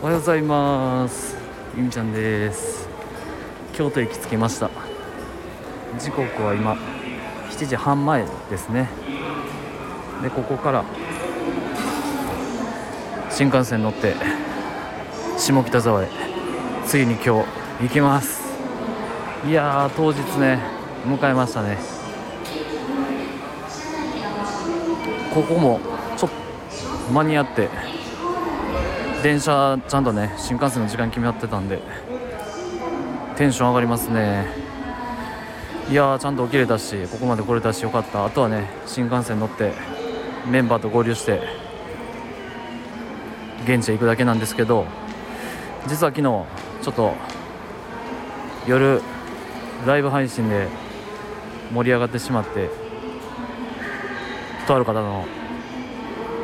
おはようございます。ゆみちゃんです。京都駅着きました。時刻は今7時半前ですね。でここから新幹線乗って下北沢へ。ついに今日行きます。いやー当日ね迎えましたね。ここもちょっと間に合って電車ちゃんとね新幹線の時間決まってたんでテンション上がりますね。いやちゃんと起きれたしここまで来れたしよかった。あとはね新幹線乗ってメンバーと合流して現地へ行くだけなんですけど実は昨日ちょっと夜ライブ配信で盛り上がってしまってとある方の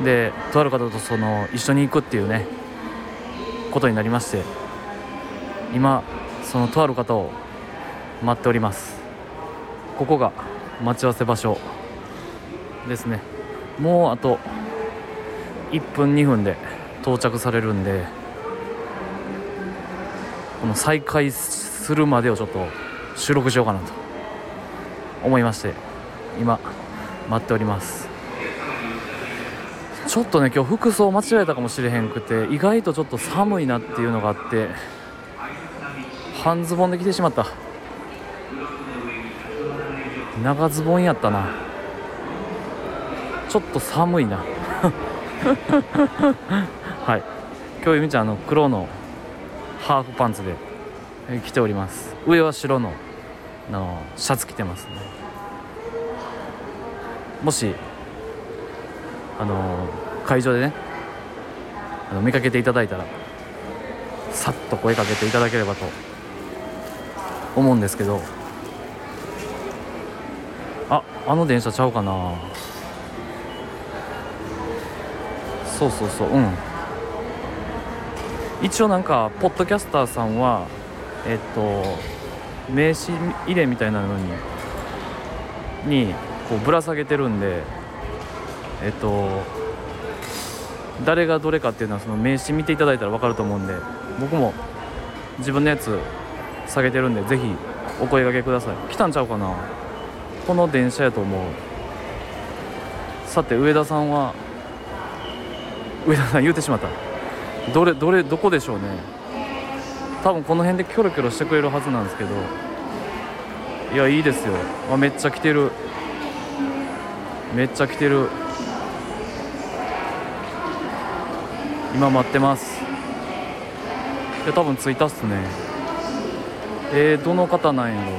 でとある方とその一緒に行くっていうねことになりまして今そのとある方を待っております。ここが待ち合わせ場所ですね。もうあと1分2分で到着されるんでこの再開するまでをちょっと収録しようかなと思いまして今待っております。ちょっとね今日服装間違えたかもしれへんくて意外とちょっと寒いなっていうのがあって半ズボンで着てしまった。長ズボンやったな。ちょっと寒いな。はい。今日ゆみちゃんあの黒のハーフパンツで着ております。上は白ののシャツ着てますね。もしあの会場でね。あの見かけていただいたらさっと声かけていただければと思うんですけど。ああの電車ちゃうかな。そうそうそううん。一応なんかポッドキャスターさんはえっと名刺入れみたいなのににこうぶら下げてるんでえっと誰がどれかっていうのはその名刺見ていただいたら分かると思うんで僕も自分のやつ下げてるんでぜひお声がけください。来たんちゃうかな。この電車やと思う。さて上田さんは上田さん言うてしまった。どれどれどこでしょうね。多分この辺でキョロキョロしてくれるはずなんですけど。いやいいですよ。あめっちゃ来てる。めっちゃ来てる。今待ってます。いや多分着いたっすね。えー、どの方なんやろ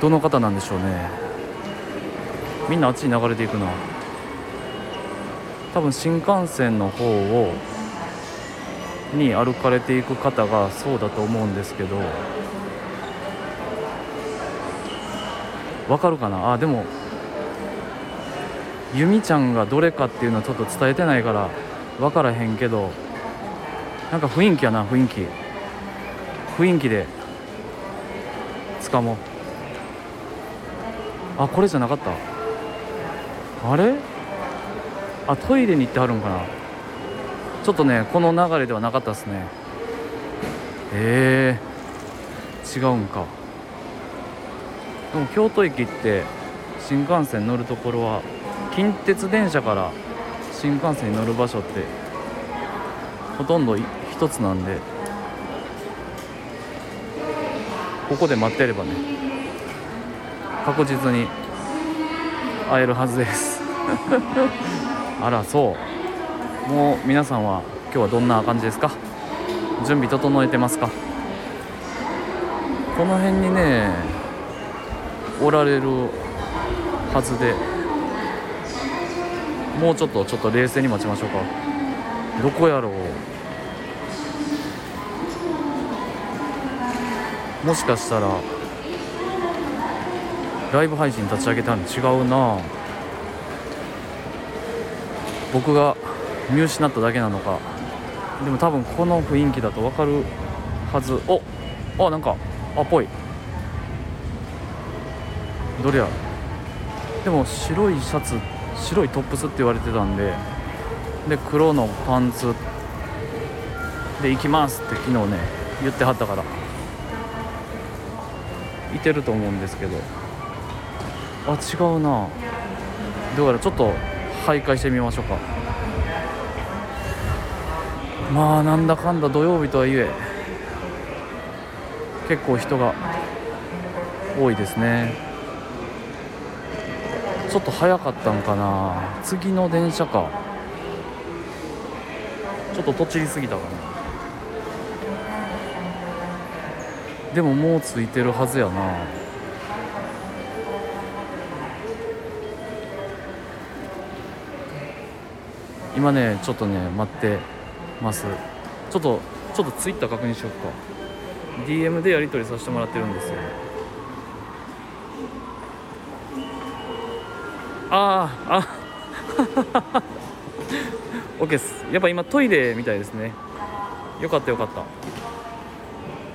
どの方なんでしょうね。みんなあっちに流れていくな。多分新幹線の方をに歩かれていく方がそうだと思うんですけど。わかるかな？あでも由美ちゃんがどれかっていうのはちょっと伝えてないから分からへんけどなんか雰囲気やな雰囲気。雰囲気で掴もう。あこれじゃなかった？あれ？あトイレに行ってはるんかな？ちょっとねこの流れではなかったですね。え。ー、違うんか。でも京都駅って新幹線乗るところは近鉄電車から新幹線に乗る場所ってほとんど一つなんでここで待ってればね確実に会えるはずです。あらそう。もう皆さんは今日はどんな感じですか？準備整えてますか？この辺にねおられるはずで。もうちょっとちょっと冷静に待ちましょうか。どこやろう。もしかしたらライブ配信立ち上げたの違うな。僕が見失っただけなのか。でも多分この雰囲気だと分かるはず。おあなんかあっぽい。どれや。でも白いシャツって白いトップスって言われてたんでで黒のパンツで行きますって昨日ね言ってはったからいてると思うんですけどあ違うな。だからちょっと徘徊してみましょうか。まあなんだかんだ土曜日とはいえ結構人が多いですね。ちょっと早かったんかな。次の電車か。ちょっととちりすぎたかな。でももうついてるはずやな。今ねちょっとね待ってます。ちょっとちょっとツイッター確認しようか。DM でやり取りさせてもらってるんですよ。ああ。あ OK です。やっぱ今トイレみたいですね。よかったよかった。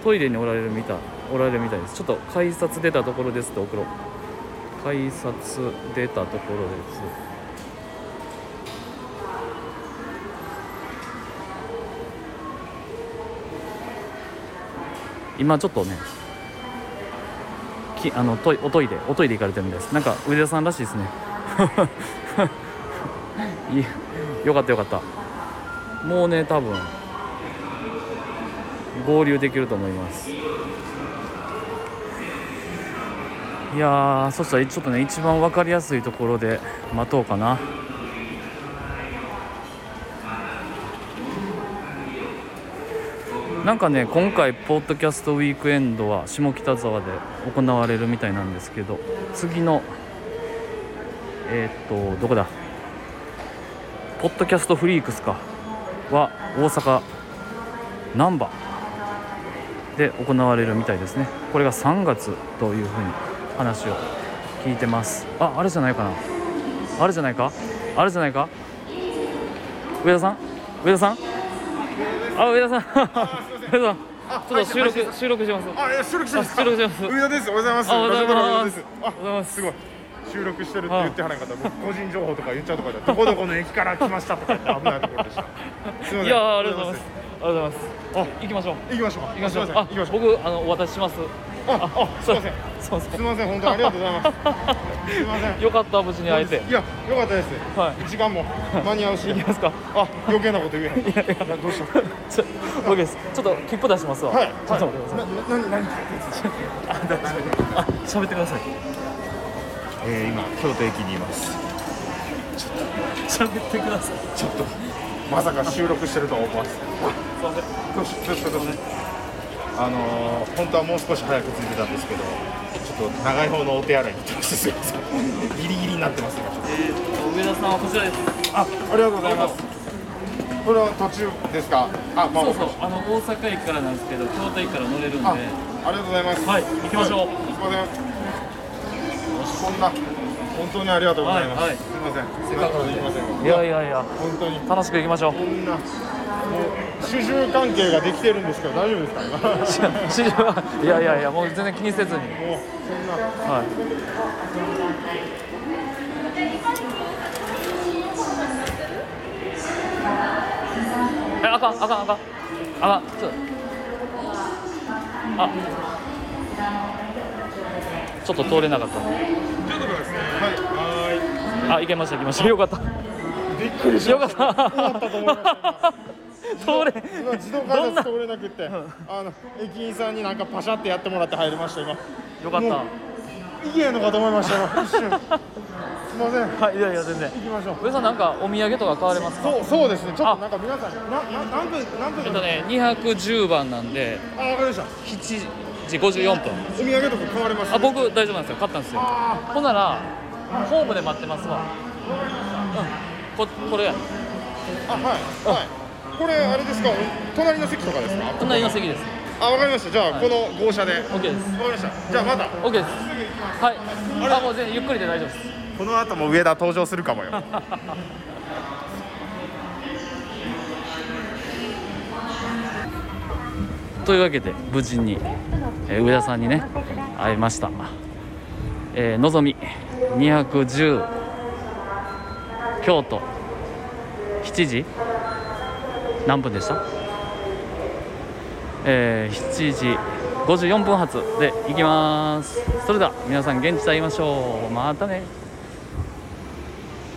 トイレにおられるみたいおられるみたいです。ちょっと改札出たところですって送ろう。改札出たところです。今ちょっとねきあのトイおトイレおトイレ行かれてるみたいです。なんか上田さんらしいですね。よかったよかった。もうね多分合流できると思います。いやそしたらちょっとね一番分かりやすいところで待とうかな。なんかね今回ポッドキャストウィークエンドは下北沢で行われるみたいなんですけど次のえー、っとどこだ？ポッドキャストフリークスか。は大阪。難波で行われるみたいですね。これが3月というふうに話を聞いてます。ああれじゃないかな。あれじゃないか？あれじゃないか？上田さん？上田さん？あ上田さん。上田さん。ちょっと収録収録します。あ、収録してます。か。収録してます。上田です。おはようございます。あおはようございます。ラジオの上田です。おはようございます。すごい。収録してるって言ってはらんかった。僕個人情報とか言っちゃうとかで、どこどこの駅から来ましたとか言って 危ないところでした。すみません。いやーありがとうございますありがとうございますあ行きましょう行きましょうか。行きましょうあ行きましょう。僕あのお渡ししますあ、あ、すみません。そうですすみません。本当にありがとうございます。すみません。よかった無事に会えていや、よかったです。はい時間も間に合うし。行きますかあ、余計なこと言えへん。いやどうした？ちょ OK ですちょっと切符出しますわはい。ちょっと待ってくださいな、何？あ喋ってくださいえー、今京都駅にいます。喋ってください。ちょっと。まさか収録してるとは思わず。すいませんどうしどうしどうしあのー、本当はもう少し早く着いてたんですけどちょっと長い方のお手洗いに行ってましてすいませんギリギリになってます今ちょっえーと。上田さんはこちらですとあありがとうございます。これは途中ですかあまあそうそうあの大阪駅からなんですけど京都駅から乗れるんで。あはありがとうございます。い行きましょう。すいませんこんな本当にありがとうございます、はいはい。すいません。せっかくなんいません。いやいやいや。本当に。楽しく行きましょう。こんなもう主従関係ができてるんですけど大丈夫ですか？今もう市場はいやいやいやもう全然気にせずに。そんな。はい。えあかんあかんあかん。あかんちょっと。あちょっと通れなかった。ということですね。はい。はあ行けました行けました。よかった。いびっくりしよかった。通れ。今自動改札通れなくって、あの駅員さんになんかパシャってやってもらって入りました今。よかった。いけんのかと思いましたよ一瞬。すいません。行はいいやいや全然。きましょう。上さんなんかお土産とか買われますか？そうそうですね。ちょっとなんか皆さんなな何分何分えっとね210番なんで。あわかりました。7時54分。お土産とか買われます？あ僕大丈夫なんですよ。買ったんですよ。あほんならホームで待ってますわ。うん。ここれや。ーあはい。はい。これあれですか？隣の席とかですか？隣の席です。あわかりました。じゃあ、この号車で。わ OK です。かりました。じゃあまた。OK です。はい。あもう全然ゆっくりで大丈夫です。この後も上田登場するかもよ。というわけで無事に、えー上田さんにね会いました、えーのぞみ210京都7時何分でした？えー、7時54分発で行きます。それでは皆さん現地で会いましょう。またね。